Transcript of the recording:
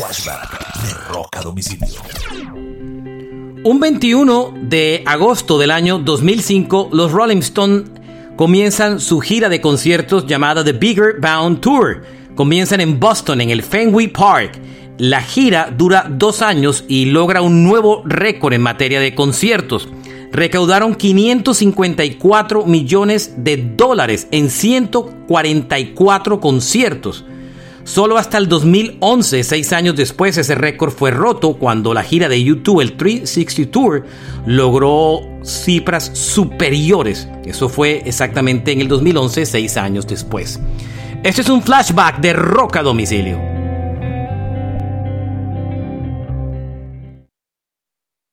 De Roca Domicilio. Un 21 de agosto del año 2005, los Rolling Stones comienzan su gira de conciertos llamada The Bigger Bound Tour. Comienzan en Boston, en el Fenway Park. La gira dura dos años y logra un nuevo récord en materia de conciertos. Recaudaron 554 millones de dólares en 144 conciertos. Solo hasta el 2011, seis años después, ese récord fue roto cuando la gira de YouTube, el 360 Tour, logró cifras superiores. Eso fue exactamente en el 2011, seis años después. Este es un flashback de Roca Domicilio.